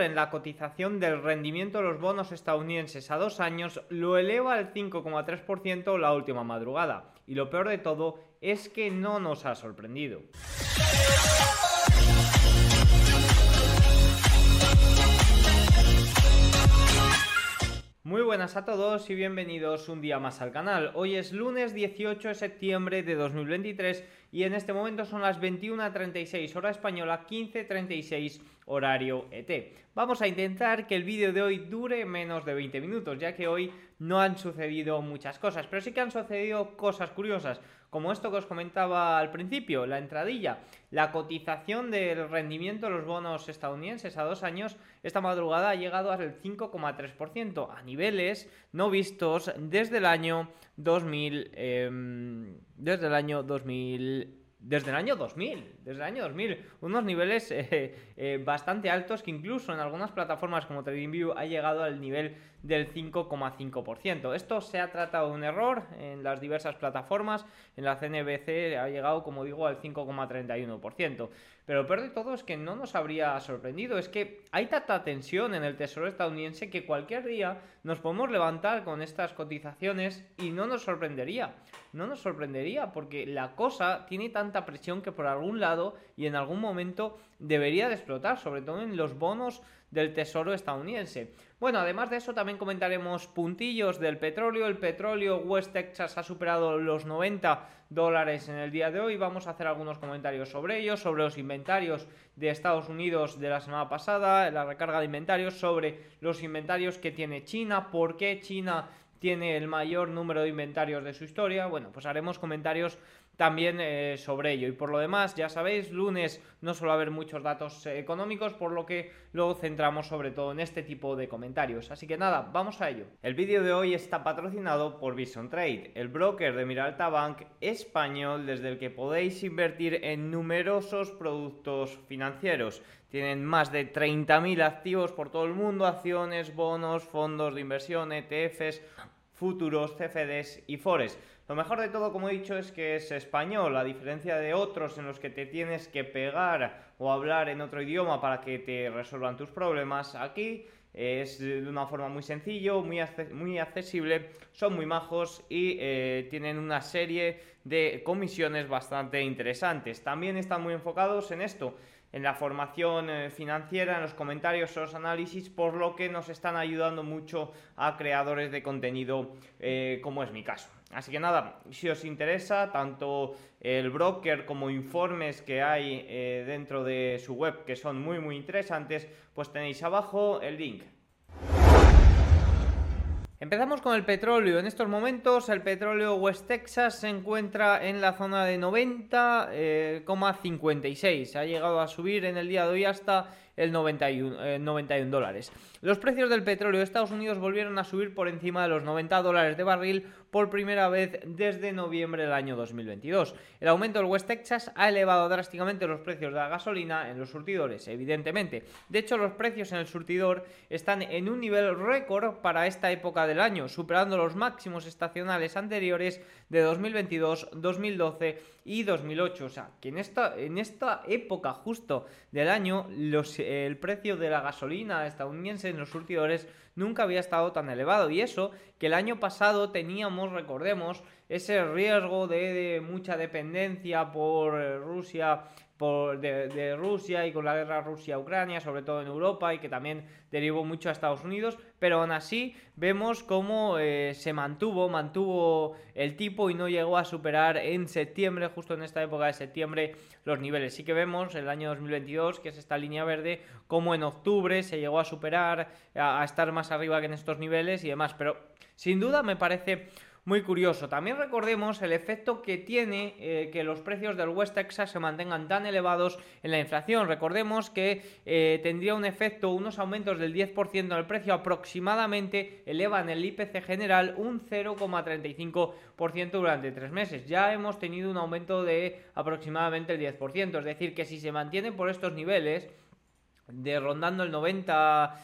en la cotización del rendimiento de los bonos estadounidenses a dos años lo eleva al 5,3% la última madrugada. Y lo peor de todo es que no nos ha sorprendido. Muy buenas a todos y bienvenidos un día más al canal. Hoy es lunes 18 de septiembre de 2023 y en este momento son las 21.36 hora española, 15.36 horario ET. Vamos a intentar que el vídeo de hoy dure menos de 20 minutos, ya que hoy no han sucedido muchas cosas, pero sí que han sucedido cosas curiosas, como esto que os comentaba al principio, la entradilla, la cotización del rendimiento de los bonos estadounidenses a dos años, esta madrugada ha llegado al 5,3%, a niveles no vistos desde el año 2000, em, desde el año 2000 desde el año 2000, desde el año 2000, unos niveles eh, eh, bastante altos que incluso en algunas plataformas como TradingView ha llegado al nivel del 5,5%. Esto se ha tratado de un error en las diversas plataformas, en la CNBC ha llegado, como digo, al 5,31%. Pero lo peor de todo es que no nos habría sorprendido, es que hay tanta tensión en el Tesoro estadounidense que cualquier día nos podemos levantar con estas cotizaciones y no nos sorprendería. No nos sorprendería porque la cosa tiene tanta presión que por algún lado y en algún momento debería de explotar, sobre todo en los bonos del Tesoro estadounidense. Bueno, además de eso también comentaremos puntillos del petróleo. El petróleo West Texas ha superado los 90 dólares en el día de hoy. Vamos a hacer algunos comentarios sobre ello, sobre los inventarios de Estados Unidos de la semana pasada, la recarga de inventarios, sobre los inventarios que tiene China, por qué China tiene el mayor número de inventarios de su historia. Bueno, pues haremos comentarios también eh, sobre ello. Y por lo demás, ya sabéis, lunes no suele haber muchos datos eh, económicos, por lo que lo centramos sobre todo en este tipo de comentarios. Así que nada, vamos a ello. El vídeo de hoy está patrocinado por Vision Trade, el broker de Miralta Bank español desde el que podéis invertir en numerosos productos financieros. Tienen más de 30.000 activos por todo el mundo, acciones, bonos, fondos de inversión, ETFs, futuros, CFDs y Forex. Lo mejor de todo, como he dicho, es que es español, a diferencia de otros en los que te tienes que pegar o hablar en otro idioma para que te resuelvan tus problemas. Aquí es de una forma muy sencillo, muy, accesible, son muy majos y eh, tienen una serie de comisiones bastante interesantes. También están muy enfocados en esto, en la formación eh, financiera, en los comentarios, en los análisis, por lo que nos están ayudando mucho a creadores de contenido eh, como es mi caso. Así que nada, si os interesa tanto el broker como informes que hay eh, dentro de su web que son muy muy interesantes, pues tenéis abajo el link. Empezamos con el petróleo. En estos momentos el petróleo West Texas se encuentra en la zona de 90,56. ha llegado a subir en el día de hoy hasta el 91, 91 eh, dólares. Los precios del petróleo de Estados Unidos volvieron a subir por encima de los 90 dólares de barril por primera vez desde noviembre del año 2022. El aumento del West Texas ha elevado drásticamente los precios de la gasolina en los surtidores, evidentemente. De hecho, los precios en el surtidor están en un nivel récord para esta época del año, superando los máximos estacionales anteriores de 2022, 2012 y 2008. O sea, que en esta, en esta época justo del año los, el precio de la gasolina estadounidense en los surtidores nunca había estado tan elevado. Y eso que el año pasado teníamos, recordemos, ese riesgo de, mucha dependencia por eh, Rusia por, de, Rusia y con la guerra Rusia-Ucrania, sobre todo en Europa, y que también derivó mucho a Estados Unidos, pero aún así vemos cómo eh, se mantuvo, mantuvo el tipo y no llegó a superar en septiembre, justo en esta época de septiembre, los niveles. Sí que vemos el año 2022, que es esta línea verde, cómo en octubre se llegó a superar, a estar más arriba que en estos niveles y demás, pero sin duda me parece muy curioso. También recordemos el efecto que tiene eh, que los precios del West Texas se mantengan tan elevados en la inflación. Recordemos que eh, tendría un efecto, unos aumentos del 10% del precio aproximadamente elevan el IPC general un 0,35% durante tres meses. Ya hemos tenido un aumento de aproximadamente el 10%, es decir, que si se mantiene por estos niveles, de rondando el 90,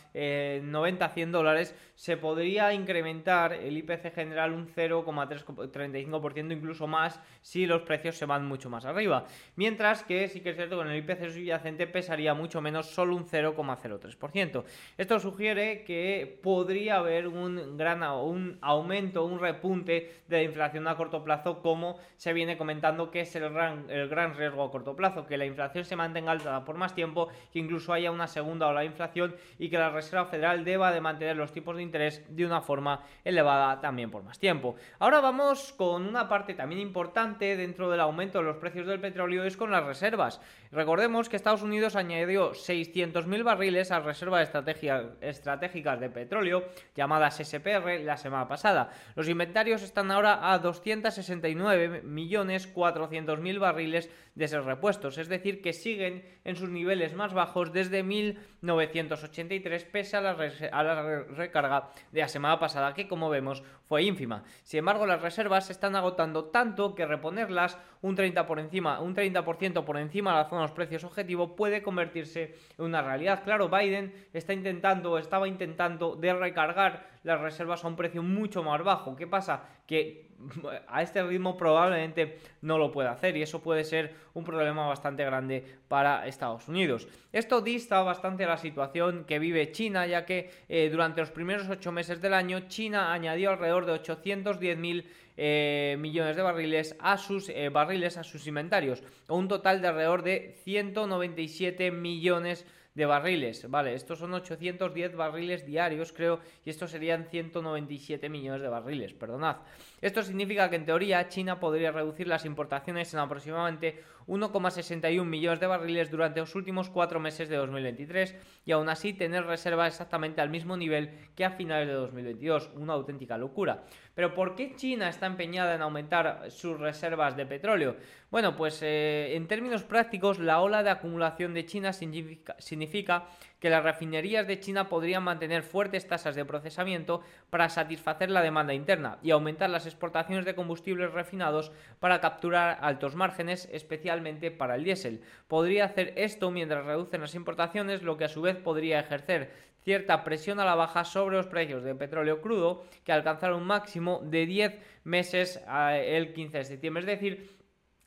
90 100 dólares, se podría incrementar el IPC general un 0,35% incluso más si los precios se van mucho más arriba. Mientras que sí que es cierto que con el IPC subyacente pesaría mucho menos, solo un 0,03%. Esto sugiere que podría haber un gran un aumento, un repunte de la inflación a corto plazo, como se viene comentando que es el gran, el gran riesgo a corto plazo, que la inflación se mantenga alta por más tiempo, que incluso haya una segunda ola de inflación y que la Reserva Federal deba de mantener los tipos de interés de una forma elevada también por más tiempo. Ahora vamos con una parte también importante dentro del aumento de los precios del petróleo, es con las reservas. Recordemos que Estados Unidos añadió 600.000 barriles a reservas estratégicas de petróleo, llamadas SPR, la semana pasada. Los inventarios están ahora a 269.400.000 barriles de ser repuestos, es decir, que siguen en sus niveles más bajos desde 1983, pese a la, a la recarga de la semana pasada, que como vemos fue ínfima. Sin embargo, las reservas se están agotando tanto que reponerlas un 30% por encima, un 30% por encima de la zona de los precios objetivo puede convertirse en una realidad. Claro, Biden está intentando, estaba intentando de recargar las reservas a un precio mucho más bajo. ¿Qué pasa? Que a este ritmo probablemente no lo puede hacer y eso puede ser un problema bastante grande para Estados Unidos. Esto dista bastante la situación que vive China, ya que eh, durante los primeros ocho meses del año China añadió alrededor de 810 mil eh, millones de barriles a sus eh, barriles a sus inventarios, o un total de alrededor de 197 millones de de barriles. Vale, estos son 810 barriles diarios, creo, y estos serían 197 millones de barriles, perdonad. Esto significa que en teoría China podría reducir las importaciones en aproximadamente 1,61 millones de barriles durante los últimos cuatro meses de 2023 y aún así tener reservas exactamente al mismo nivel que a finales de 2022. Una auténtica locura. Pero ¿por qué China está empeñada en aumentar sus reservas de petróleo? Bueno, pues eh, en términos prácticos la ola de acumulación de China significa, significa que las refinerías de China podrían mantener fuertes tasas de procesamiento para satisfacer la demanda interna y aumentar las exportaciones de combustibles refinados para capturar altos márgenes, especialmente para el diésel. Podría hacer esto mientras reducen las importaciones, lo que a su vez podría ejercer cierta presión a la baja sobre los precios de petróleo crudo, que alcanzaron un máximo de 10 meses eh, el 15 de septiembre. Es decir,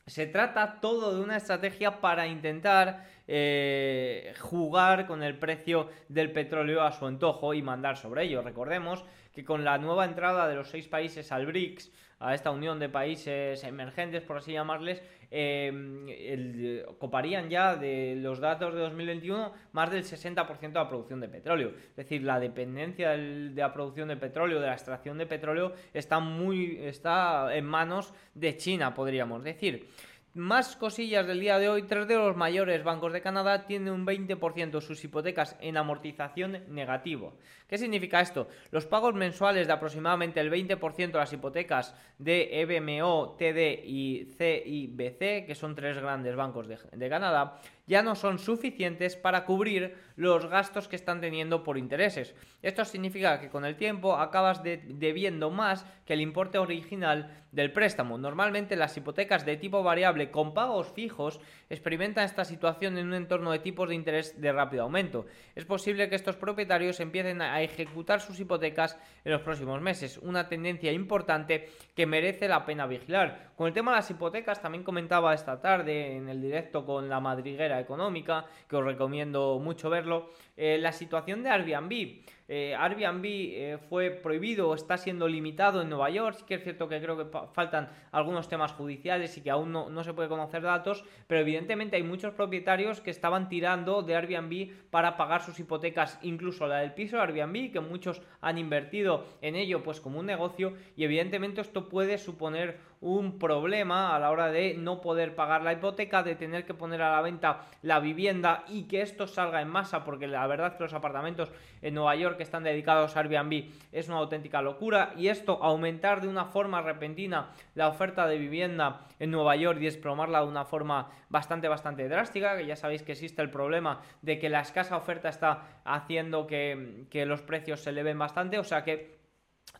se trata todo de una estrategia para intentar eh, jugar con el precio del petróleo a su antojo y mandar sobre ello. Recordemos que con la nueva entrada de los seis países al BRICS, a esta unión de países emergentes, por así llamarles, eh, coparían ya de los datos de 2021 más del 60% de la producción de petróleo. Es decir, la dependencia de la producción de petróleo, de la extracción de petróleo, está, muy, está en manos de China, podríamos decir. Más cosillas del día de hoy, tres de los mayores bancos de Canadá tienen un 20% de sus hipotecas en amortización negativo. ¿Qué significa esto? Los pagos mensuales de aproximadamente el 20% de las hipotecas de EBMO, TD y CIBC, que son tres grandes bancos de Canadá, ya no son suficientes para cubrir los gastos que están teniendo por intereses. Esto significa que con el tiempo acabas debiendo más que el importe original del préstamo. Normalmente las hipotecas de tipo variable con pagos fijos experimentan esta situación en un entorno de tipos de interés de rápido aumento. Es posible que estos propietarios empiecen a ejecutar sus hipotecas en los próximos meses, una tendencia importante que merece la pena vigilar. Con el tema de las hipotecas también comentaba esta tarde en el directo con la madriguera económica, que os recomiendo mucho verlo, eh, la situación de Airbnb. Eh, Airbnb eh, fue prohibido, está siendo limitado en Nueva York, sí que es cierto que creo que faltan algunos temas judiciales y que aún no, no se puede conocer datos, pero evidentemente hay muchos propietarios que estaban tirando de Airbnb para pagar sus hipotecas, incluso la del piso de Airbnb, que muchos han invertido en ello pues como un negocio. Y evidentemente esto puede suponer un problema a la hora de no poder pagar la hipoteca, de tener que poner a la venta la vivienda y que esto salga en masa, porque la verdad que los apartamentos en Nueva York que están dedicados a Airbnb es una auténtica locura y esto aumentar de una forma repentina la oferta de vivienda en Nueva York y desplomarla de una forma bastante bastante drástica, que ya sabéis que existe el problema de que la escasa oferta está haciendo que, que los precios se eleven bastante, o sea que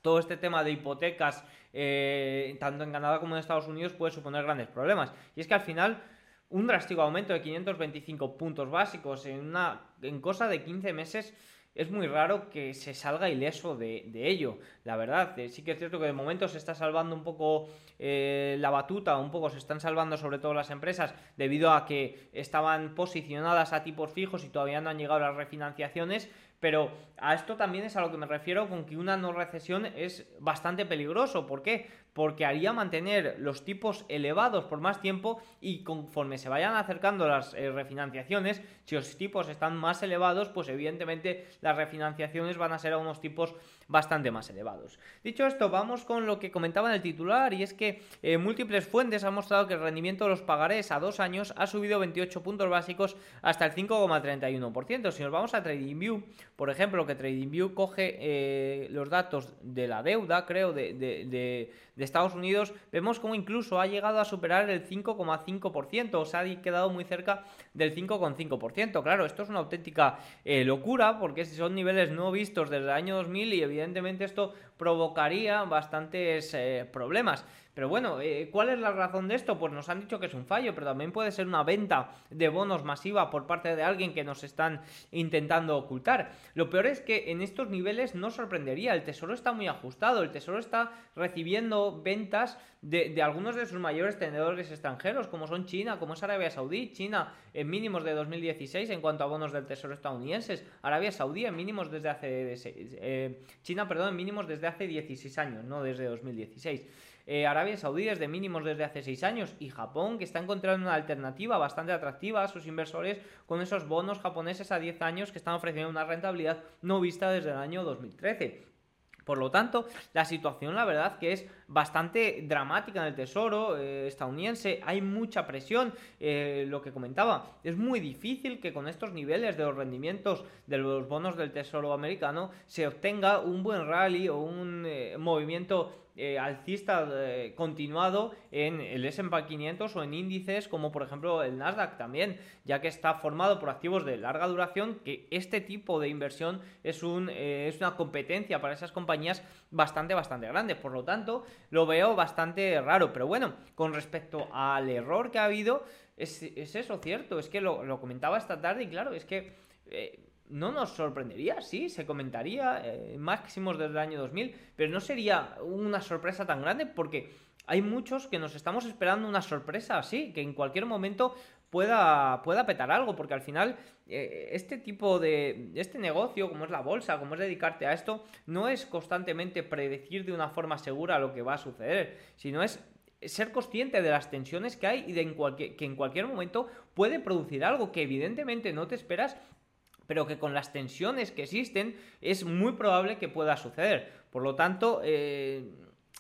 todo este tema de hipotecas, eh, tanto en Canadá como en Estados Unidos, puede suponer grandes problemas. Y es que al final un drástico aumento de 525 puntos básicos en, una, en cosa de 15 meses es muy raro que se salga ileso de, ello. La verdad, eh, sí que es cierto que de momento se está salvando un poco eh, la batuta, un poco se están salvando sobre todo las empresas debido a que estaban posicionadas a tipos fijos y todavía no han llegado las refinanciaciones. Pero a esto también es a lo que me refiero con que una no recesión es bastante peligroso. ¿Por qué? porque haría mantener los tipos elevados por más tiempo y conforme se vayan acercando las eh, refinanciaciones, si los tipos están más elevados, pues evidentemente las refinanciaciones van a ser a unos tipos bastante más elevados. Dicho esto, vamos con lo que comentaba en el titular y es que eh, múltiples fuentes han mostrado que el rendimiento de los pagarés a dos años ha subido 28 puntos básicos hasta el 5,31%. Si nos vamos a TradingView, por ejemplo, que TradingView coge eh, los datos de la deuda, creo, de, Estados Unidos, vemos como incluso ha llegado a superar el 5,5%, o sea, ha quedado muy cerca del 5,5%. Claro, esto es una auténtica eh, locura, porque son niveles no vistos desde el año 2000 y evidentemente esto provocaría bastantes eh, problemas. Pero bueno, eh, ¿cuál es la razón de esto? Pues nos han dicho que es un fallo, pero también puede ser una venta de bonos masiva por parte de alguien que nos están intentando ocultar. Lo peor es que en estos niveles no sorprendería, el tesoro está muy ajustado, el tesoro está recibiendo ventas de, algunos de sus mayores tenedores extranjeros, como son China, como es Arabia Saudí, China en mínimos de 2016 en cuanto a bonos del tesoro estadounidenses, Arabia Saudí en mínimos desde hace... Eh, China, perdón, en mínimos desde hace 16 años, no desde 2016. Eh, Arabia Saudí es de mínimos desde hace 6 años y Japón que está encontrando una alternativa bastante atractiva a sus inversores con esos bonos japoneses a 10 años que están ofreciendo una rentabilidad no vista desde el año 2013. Por lo tanto, la situación, la verdad, que es bastante dramática en el tesoro eh, estadounidense. Hay mucha presión. Eh, lo que comentaba, es muy difícil que con estos niveles de los rendimientos de los bonos del tesoro americano se obtenga un buen rally o un movimiento eh, alcista eh, continuado en el S&P 500 o en índices como por ejemplo el Nasdaq también, ya que está formado por activos de larga duración, que este tipo de inversión es, un, eh, es una competencia para esas compañías bastante, bastante grande. Por lo tanto, lo veo bastante raro. Pero bueno, con respecto al error que ha habido, es, eso cierto, es que lo, comentaba esta tarde y claro, es que no nos sorprendería, sí, se comentaría eh, máximos desde el año 2000, pero no sería una sorpresa tan grande porque hay muchos que nos estamos esperando una sorpresa así, que en cualquier momento pueda, pueda petar algo, porque al final eh, este tipo de, este negocio, como es la bolsa, como es dedicarte a esto, no es constantemente predecir de una forma segura lo que va a suceder, sino es ser consciente de las tensiones que hay y de que en cualquier momento puede producir algo que evidentemente no te esperas pero que con las tensiones que existen es muy probable que pueda suceder. Por lo tanto, eh,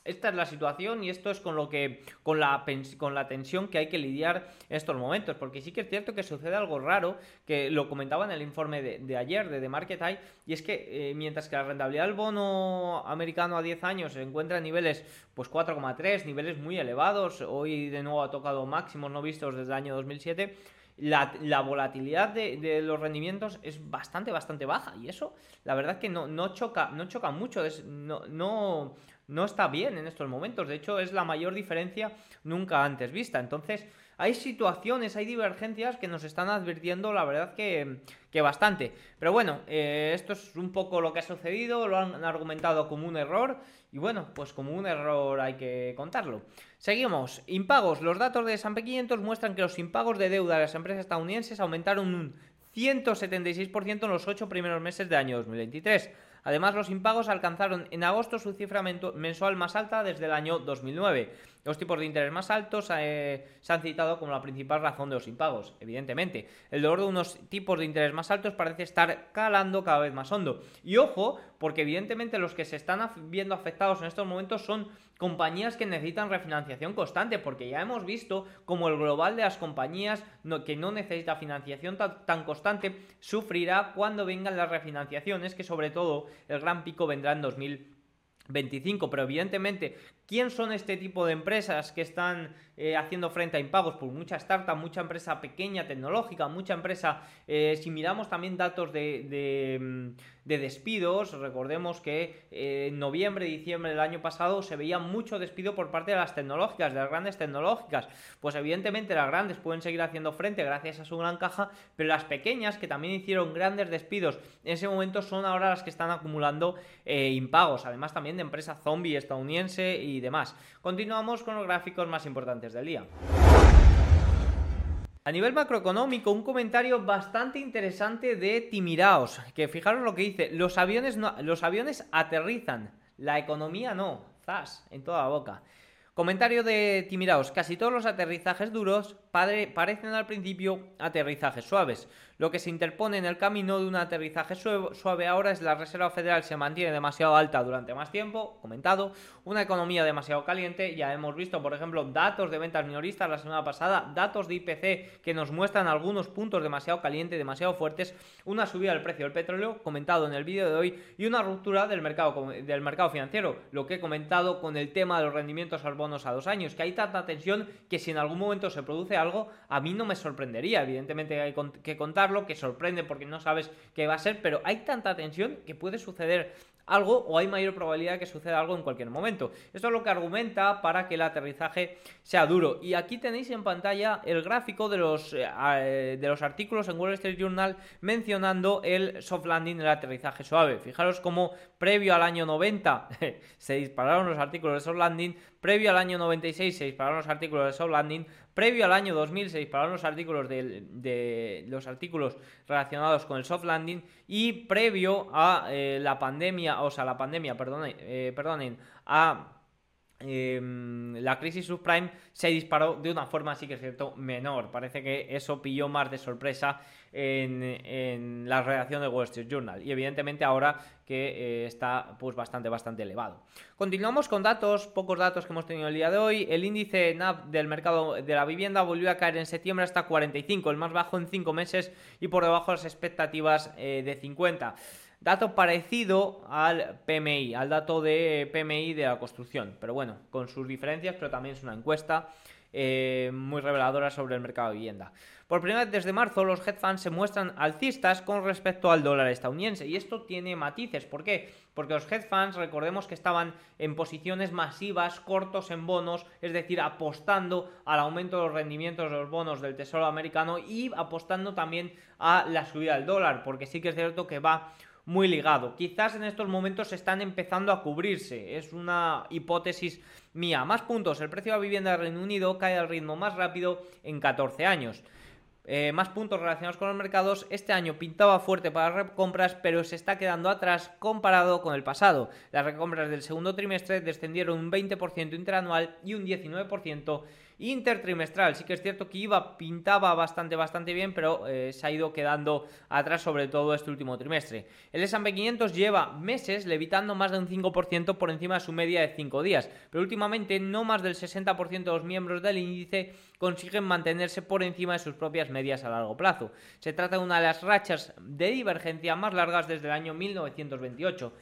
esta es la situación y esto es con lo que con la con la tensión que hay que lidiar en estos momentos porque sí que es cierto que sucede algo raro que lo comentaba en el informe de, ayer de The Market Eye y es que eh, mientras que la rentabilidad del bono americano a 10 años se encuentra en niveles pues 4,3 niveles muy elevados hoy de nuevo ha tocado máximos no vistos desde el año 2007 la, volatilidad de, los rendimientos es bastante, bastante baja. Y eso, la verdad que no, no, choca, no choca mucho, no, no, no está bien en estos momentos. De hecho, es la mayor diferencia nunca antes vista. Entonces, hay situaciones, hay divergencias que nos están advirtiendo, la verdad que, bastante. Pero bueno, eh, esto es un poco lo que ha sucedido, lo han argumentado como un error y bueno, pues como un error hay que contarlo. Seguimos, impagos. Los datos de S&P 500 muestran que los impagos de deuda de las empresas estadounidenses aumentaron un 176% en los 8 primeros meses del año 2023. Además, los impagos alcanzaron en agosto su cifra mensual más alta desde el año 2009. Los tipos de interés más altos eh, se han citado como la principal razón de los impagos, evidentemente. El dolor de unos tipos de interés más altos parece estar calando cada vez más hondo. Y ojo, porque evidentemente los que se están viendo afectados en estos momentos son compañías que necesitan refinanciación constante, porque ya hemos visto como el global de las compañías que no necesita financiación tan, constante sufrirá cuando vengan las refinanciaciones, que sobre todo el gran pico vendrá en 2025, pero evidentemente ¿Quién son este tipo de empresas que están eh, haciendo frente a impagos? Pues mucha startup, mucha empresa pequeña, tecnológica, mucha empresa, eh, si miramos también datos de, mm, de, despidos, recordemos que eh, en noviembre, diciembre del año pasado se veía mucho despido por parte de las tecnológicas, de las grandes tecnológicas. Pues evidentemente las grandes pueden seguir haciendo frente gracias a su gran caja, pero las pequeñas que también hicieron grandes despidos en ese momento son ahora las que están acumulando impagos, además también de empresa zombie estadounidense y demás. Continuamos con los gráficos más importantes del día. A nivel macroeconómico, un comentario bastante interesante de Timiraos, que fijaros lo que dice, los aviones, los aviones aterrizan, la economía no, zas, en toda la boca. Comentario de Timiraos, casi todos los aterrizajes duros parecen al principio aterrizajes suaves. Lo que se interpone en el camino de un aterrizaje suave ahora es la Reserva Federal se mantiene demasiado alta durante más tiempo, comentado, una economía demasiado caliente, ya hemos visto por ejemplo datos de ventas minoristas la semana pasada, datos de IPC que nos muestran algunos puntos demasiado calientes, demasiado fuertes, una subida del precio del petróleo, comentado en el vídeo de hoy, y una ruptura del mercado, del mercado financiero, lo que he comentado con el tema de los rendimientos al bonos a dos años, que hay tanta tensión que si en algún momento se produce algo, a mí no me sorprendería, evidentemente hay que contarlo, que sorprende porque no sabes qué va a ser, pero hay tanta tensión que puede suceder algo o hay mayor probabilidad de que suceda algo en cualquier momento. Esto es lo que argumenta para que el aterrizaje sea duro. Y aquí tenéis en pantalla el gráfico de los, eh, de los artículos en Wall Street Journal mencionando el soft landing, el aterrizaje suave. Fijaros cómo previo al año 90 se dispararon los artículos de soft landing, previo al año 96 se dispararon los artículos de soft landing, previo al año 2000 se dispararon los artículos de, los artículos relacionados con el soft landing y previo a eh, la pandemia, o sea, la pandemia, eh, perdonen a Em, la crisis subprime se disparó de una forma, sí que es cierto, menor. Parece que eso pilló más de sorpresa en, la redacción de Wall Street Journal. Y evidentemente ahora que eh, está pues bastante, bastante elevado. Continuamos con datos, pocos datos que hemos tenido el día de hoy. El índice NAV del mercado de la vivienda volvió a caer en septiembre hasta 45, el más bajo en 5 meses y por debajo de las expectativas eh, de 50. Dato parecido al PMI, al dato de PMI de la construcción, pero bueno, con sus diferencias, pero también es una encuesta eh, muy reveladora sobre el mercado de vivienda. Por primera vez desde marzo, los hedge funds se muestran alcistas con respecto al dólar estadounidense. Y esto tiene matices. ¿Por qué? Porque los hedge funds, recordemos que estaban en posiciones masivas, cortos en bonos, es decir, apostando al aumento de los rendimientos de los bonos del Tesoro americano y apostando también a la subida del dólar. Porque sí que es cierto que va muy ligado. Quizás en estos momentos están empezando a cubrirse, es una hipótesis mía. Más puntos, el precio de la vivienda del Reino Unido cae al ritmo más rápido en 14 años. Eh, más puntos relacionados con los mercados, este año pintaba fuerte para las recompras, pero se está quedando atrás comparado con el pasado. Las recompras del segundo trimestre descendieron un 20% interanual y un 19% intertrimestral. Sí que es cierto que iba, pintaba bastante, bastante bien, pero eh, se ha ido quedando atrás, sobre todo este último trimestre. El S&P 500 lleva meses levitando más de un 5% por encima de su media de 5 días, pero últimamente no más del 60% de los miembros del índice consiguen mantenerse por encima de sus propias medias a largo plazo. Se trata de una de las rachas de divergencia más largas desde el año 1928.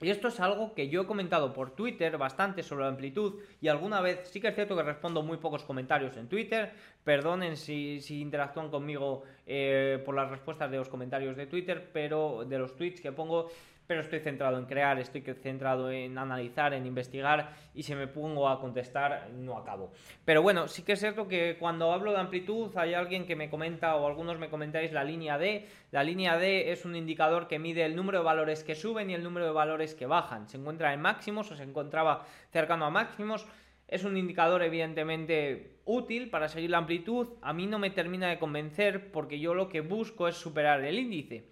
Y esto es algo que yo he comentado por Twitter bastante sobre la amplitud y alguna vez sí que es cierto que respondo muy pocos comentarios en Twitter. Perdonen si, si interactúan conmigo eh, por las respuestas de los comentarios de Twitter, pero de los tweets que pongo pero estoy centrado en crear, estoy centrado en analizar, en investigar y si me pongo a contestar no acabo. Pero bueno, sí que es cierto que cuando hablo de amplitud hay alguien que me comenta o algunos me comentáis la línea D. La línea D es un indicador que mide el número de valores que suben y el número de valores que bajan. Se encuentra en máximos o se encontraba cercano a máximos. Es un indicador evidentemente útil para seguir la amplitud. A mí no me termina de convencer porque yo lo que busco es superar el índice.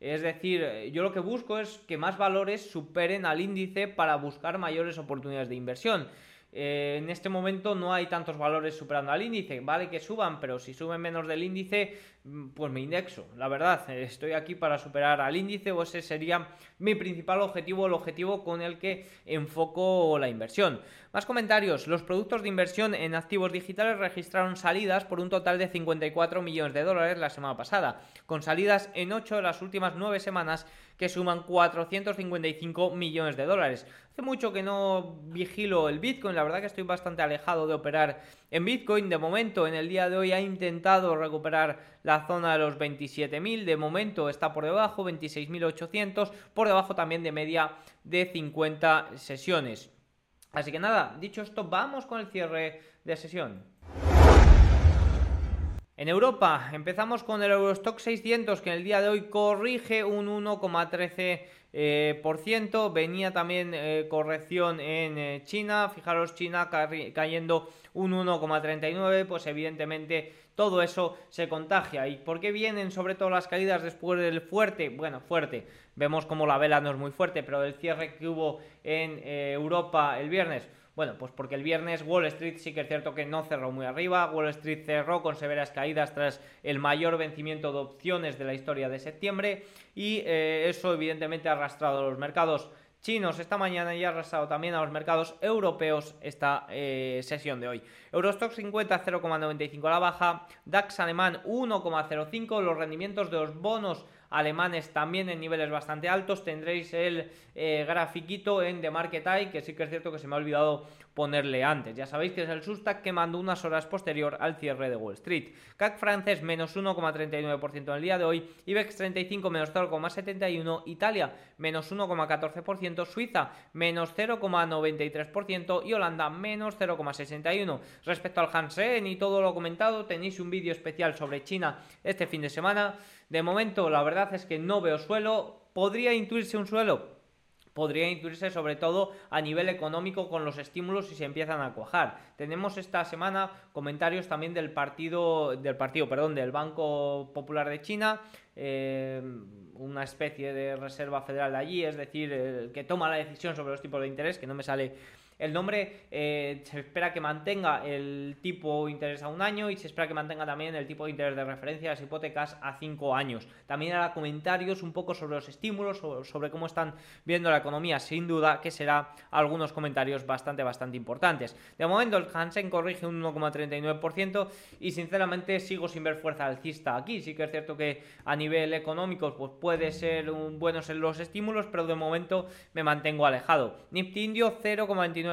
Es decir, yo lo que busco es que más valores superen al índice para buscar mayores oportunidades de inversión. Eh, en este momento no hay tantos valores superando al índice, vale que suban, pero si suben menos del índice mm, pues me indexo. La verdad, estoy aquí para superar al índice o ese sería mi principal objetivo, el objetivo con el que enfoco la inversión. Más comentarios. Los productos de inversión en activos digitales registraron salidas por un total de 54 millones de dólares la semana pasada, con salidas en 8 de las últimas 9 semanas que suman 455 millones de dólares. Hace mucho que no vigilo el Bitcoin, la verdad que estoy bastante alejado de operar en Bitcoin. De momento, en el día de hoy ha intentado recuperar la zona de los 27.000, de momento está por debajo, 26.800, por debajo también de media de 50 sesiones. Así que nada, dicho esto, vamos con el cierre de sesión. En Europa empezamos con el Eurostock 600 que en el día de hoy corrige un 1,13%. Eh. Venía también eh, corrección en eh, China. Fijaros, China cayendo un 1,39. Pues evidentemente todo eso se contagia. ¿Y por qué vienen sobre todo las caídas después del fuerte? Bueno, fuerte. Vemos como la vela no es muy fuerte, pero el cierre que hubo en Europa el viernes bueno, pues porque el viernes Wall Street sí que es cierto que no cerró muy arriba, Wall Street cerró con severas caídas tras el mayor vencimiento de opciones de la historia de septiembre y eh, eso evidentemente ha arrastrado a los mercados chinos esta mañana y ha arrastrado también a los mercados europeos esta eh, sesión de hoy. Eurostock 50 0,95 a la baja, DAX alemán 1,05, los rendimientos de los bonos alemanes también en niveles bastante altos. Tendréis el eh, grafiquito en The Market Eye, que sí que es cierto que se me ha olvidado ponerle antes. Ya sabéis que es el Sustac que mandó unas horas posterior al cierre de Wall Street. CAC francés menos 1,39% en el día de hoy, IBEX 35 menos 0,71%, Italia menos 1,14%, Suiza menos 0,93% y Holanda menos 0,61%. Respecto al Hansen y todo lo comentado, tenéis un vídeo especial sobre China este fin de semana. De momento, la verdad es que no veo suelo. ¿Podría intuirse un suelo? Podría intuirse sobre todo a nivel económico con los estímulos si se empiezan a cuajar. Tenemos esta semana comentarios también del partido, del partido, perdón, del Banco Popular de China, eh, una especie de reserva federal de allí, es decir, el que toma la decisión sobre los tipos de interés, que no me sale el nombre eh, se espera que mantenga el tipo de interés a un año y se espera que mantenga también el tipo de interés de referencia de las hipotecas a cinco años. También hará comentarios un poco sobre los estímulos, sobre, cómo están viendo la economía, sin duda que será algunos comentarios bastante, bastante importantes. De momento el Hansen corrige un 1,39% y sinceramente sigo sin ver fuerza alcista aquí. Sí que es cierto que a nivel económico pues puede ser un, buenos en los estímulos, pero de momento me mantengo alejado. Nifty Indio 0,29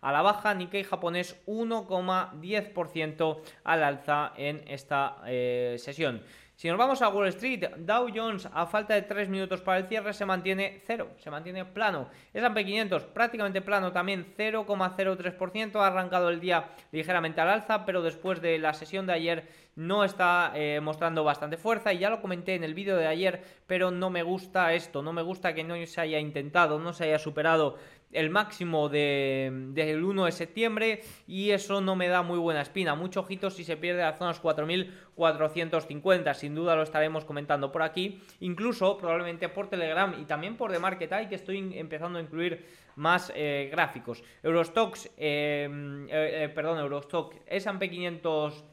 a la baja, Nikkei japonés 1,10% al alza en esta eh, sesión. Si nos vamos a Wall Street, Dow Jones a falta de 3 minutos para el cierre se mantiene cero, se mantiene plano. S&P 500 prácticamente plano también 0,03%, ha arrancado el día ligeramente al alza, pero después de la sesión de ayer no está eh, mostrando bastante fuerza y ya lo comenté en el vídeo de ayer, pero no me gusta esto, no me gusta que no se haya intentado, no se haya superado el máximo del 1 de septiembre y eso no me da muy buena espina. Mucho ojito si se pierde a zonas 4.450, sin duda lo estaremos comentando por aquí, incluso probablemente por Telegram y también por The Market Eye que estoy empezando a incluir más eh, gráficos. Eurostox, eh, eh, perdón, Eurostock, S&P 500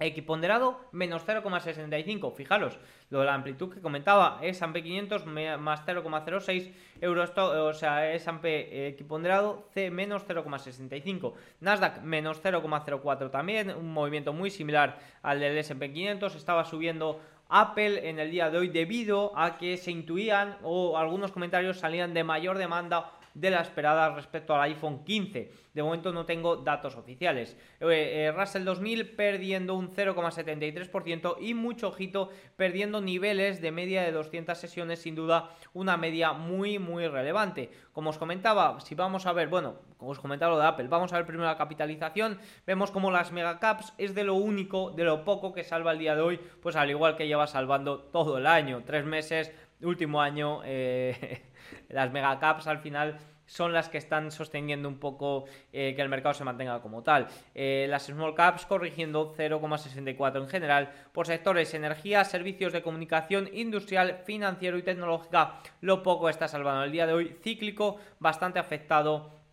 equiponderado menos 0,65. Fijaros, lo de la amplitud que comentaba, S&P 500 más 0,06 euros, o sea, S&P equiponderado C menos 0,65. Nasdaq menos 0,04 también, un movimiento muy similar al del S&P 500, estaba subiendo Apple en el día de hoy debido a que se intuían o algunos comentarios salían de mayor demanda de la esperada respecto al iPhone 15. De momento no tengo datos oficiales. Eh, eh, Russell 2000 perdiendo un 0,73% y mucho ojito perdiendo niveles de media de 200 sesiones, sin duda una media muy muy relevante. Como os comentaba, si vamos a ver, bueno, como os comentaba lo de Apple, vamos a ver primero la capitalización, vemos como las megacaps es de lo único, de lo poco que salva el día de hoy, pues al igual que lleva salvando todo el año, tres meses, último año, eh, las megacaps al final son las que están sosteniendo un poco eh, que el mercado se mantenga como tal. Eh, las small caps corrigiendo 0,64 en general por sectores energía, servicios de comunicación, industrial, financiero y tecnológica. Lo poco está salvando el día de hoy, cíclico, bastante afectado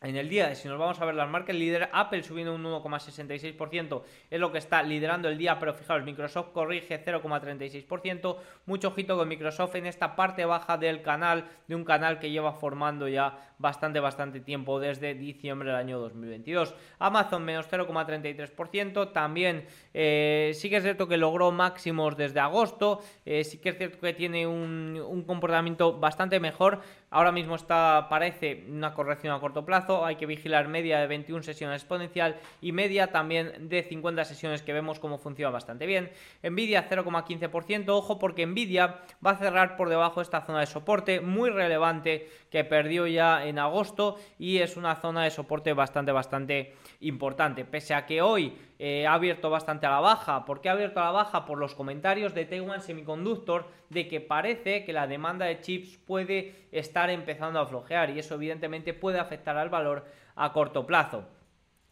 en el día, si nos vamos a ver las marcas líder, Apple subiendo un 1,66%, es lo que está liderando el día, pero fijaos, Microsoft corrige 0,36%, mucho ojito con Microsoft en esta parte baja del canal, de un canal que lleva formando ya bastante, bastante tiempo, desde diciembre del año 2022. Amazon menos 0,33%, también eh, sí que es cierto que logró máximos desde agosto, eh, sí que es cierto que tiene un, un comportamiento bastante mejor, ahora mismo está, parece una corrección a corto plazo, hay que vigilar media de 21 sesiones exponencial y media también de 50 sesiones que vemos cómo funciona bastante bien. Nvidia 0,15%, ojo porque Nvidia va a cerrar por debajo de esta zona de soporte muy relevante que perdió ya en agosto y es una zona de soporte bastante bastante importante. Pese a que hoy eh, ha abierto bastante a la baja. ¿Por qué ha abierto a la baja? Por los comentarios de Taiwan Semiconductor de que parece que la demanda de chips puede estar empezando a flojear y eso evidentemente puede afectar al valor a corto plazo.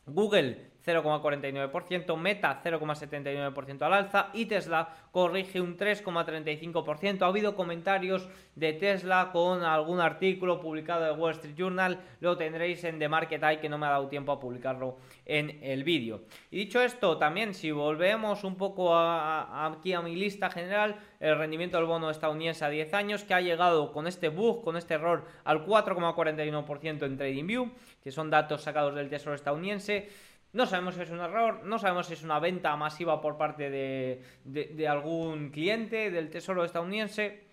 Google 0,49%, Meta 0,79% al alza y Tesla corrige un 3,35%. Ha habido comentarios de Tesla con algún artículo publicado de Wall Street Journal, lo tendréis en The Market Eye que no me ha dado tiempo a publicarlo en el vídeo. Y dicho esto, también si volvemos un poco aquí a mi lista general, el rendimiento del bono estadounidense a 10 años que ha llegado con este bug, con este error al 4,41% en TradingView, que son datos sacados del Tesoro estadounidense. No sabemos si es un error, no sabemos si es una venta masiva por parte de, algún cliente del Tesoro estadounidense.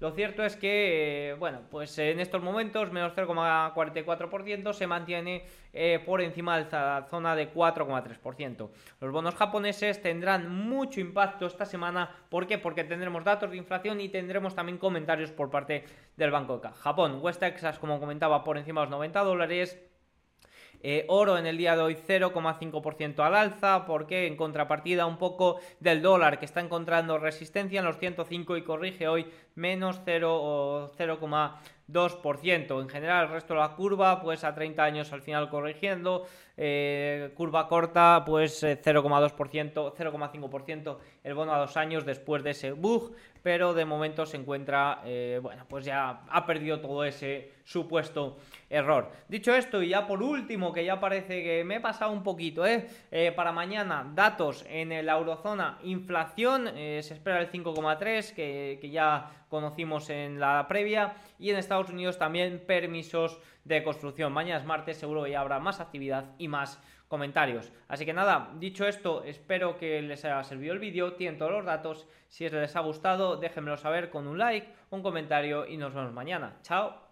Lo cierto es que, bueno, pues en estos momentos menos 0,44% se mantiene eh, por encima de la zona de 4,3%. Los bonos japoneses tendrán mucho impacto esta semana. ¿Por qué? Porque tendremos datos de inflación y tendremos también comentarios por parte del Banco de. Japón, West Texas, como comentaba, por encima de los 90 dólares. Eh, oro en el día de hoy 0,5% al alza, porque en contrapartida un poco del dólar que está encontrando resistencia en los 105 y corrige hoy menos 0 2%. En general, el resto de la curva, pues a 30 años al final corrigiendo. Eh, curva corta, pues 0,2%, eh, 0,5% el bono a dos años después de ese bug. Pero de momento se encuentra, eh, bueno, pues ya ha perdido todo ese supuesto error. Dicho esto, y ya por último, que ya parece que me he pasado un poquito, para mañana, datos en la eurozona, inflación, se espera el 5,3, que, que ya conocimos en la previa, y en Estados Unidos también permisos de construcción. Mañana es martes, seguro que ya habrá más actividad y más comentarios. Así que nada, dicho esto, espero que les haya servido el vídeo, tienen todos los datos, si les ha gustado déjenmelo saber con un like, un comentario y nos vemos mañana. Chao.